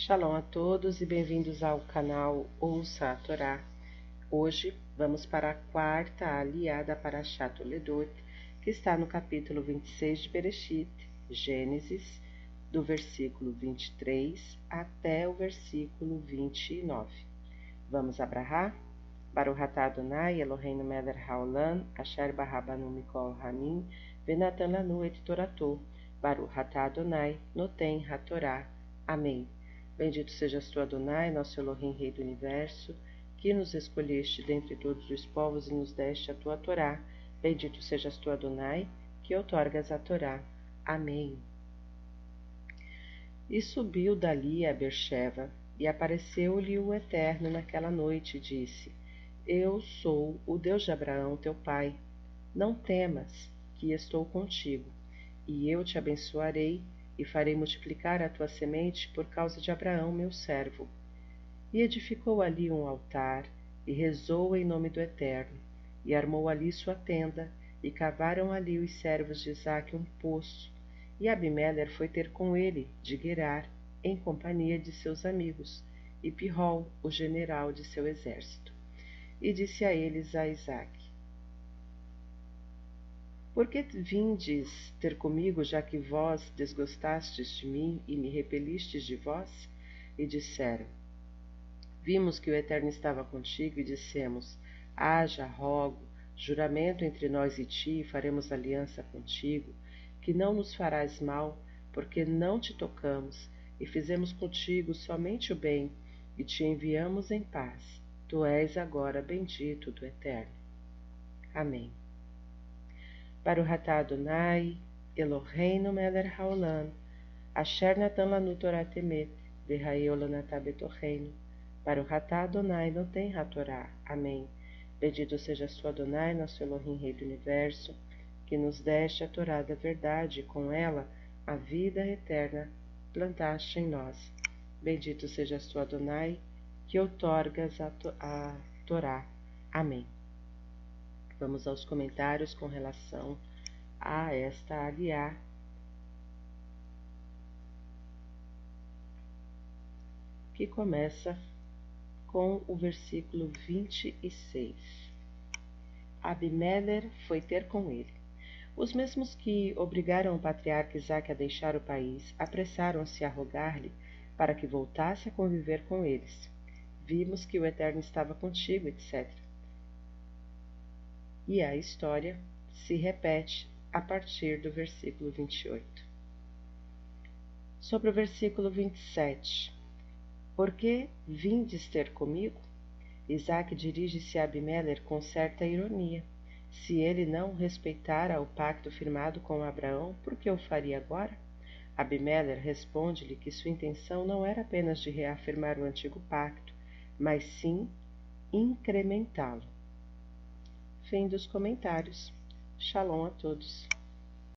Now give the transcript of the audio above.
Shalom a todos e bem-vindos ao canal Ouça a Torá. Hoje vamos para a quarta aliada para Chato Ledot, que está no capítulo 26 de Bereshit, Gênesis, do versículo 23 até o versículo 29. Vamos abrahar? Baruch atah Adonai Eloheinu melech haolam, asher barabanu mikol hamim, venatan lanu et toratou, Baruch atah Adonai, noten hatorá. Amém. Bendito sejas tu, Adonai, nosso Elohim, Rei do Universo, que nos escolheste dentre todos os povos e nos deste a tua Torá. Bendito sejas tu, Adonai, que outorgas a Torá. Amém. E subiu dali a Bercheva, e apareceu-lhe o Eterno naquela noite, e disse: Eu sou o Deus de Abraão, teu pai. Não temas, que estou contigo, e eu te abençoarei e farei multiplicar a tua semente por causa de Abraão, meu servo. E edificou ali um altar, e rezou em nome do Eterno, e armou ali sua tenda, e cavaram ali os servos de Isaque um poço, e Abimeler foi ter com ele de Gerar, em companhia de seus amigos, e Pirrol, o general de seu exército. E disse a eles a Isaque, por que vindes ter comigo, já que vós desgostastes de mim e me repelistes de vós? E disseram: Vimos que o Eterno estava contigo e dissemos: Haja, rogo, juramento entre nós e ti, e faremos aliança contigo, que não nos farás mal, porque não te tocamos, e fizemos contigo somente o bem, e te enviamos em paz. Tu és agora bendito do Eterno. Amém. Baruch atah Adonai, Eloheinu melech haolam, asher natan lanu Torah temet, betocheinu. Baruch atah Adonai noten hatorá. Amém. Bendito seja tu, Adonai, nosso Elohim, Rei do Universo, que nos deste a Torá da verdade, e com ela a vida eterna plantaste em nós. Bendito seja tu, Adonai, que outorgas a, to a Torá. Amém. Vamos aos comentários com relação a esta aliá. Que começa com o versículo 26. Abimeler foi ter com ele. Os mesmos que obrigaram o patriarca Isaac a deixar o país apressaram-se a rogar-lhe para que voltasse a conviver com eles. Vimos que o Eterno estava contigo, etc e a história se repete a partir do versículo 28. Sobre o versículo 27. Por que vindes ter comigo? Isaac dirige-se a Abimeler com certa ironia. Se ele não respeitara o pacto firmado com Abraão, por que o faria agora? Abimeler responde-lhe que sua intenção não era apenas de reafirmar o antigo pacto, mas sim incrementá-lo. Fim dos comentários. Shalom a todos.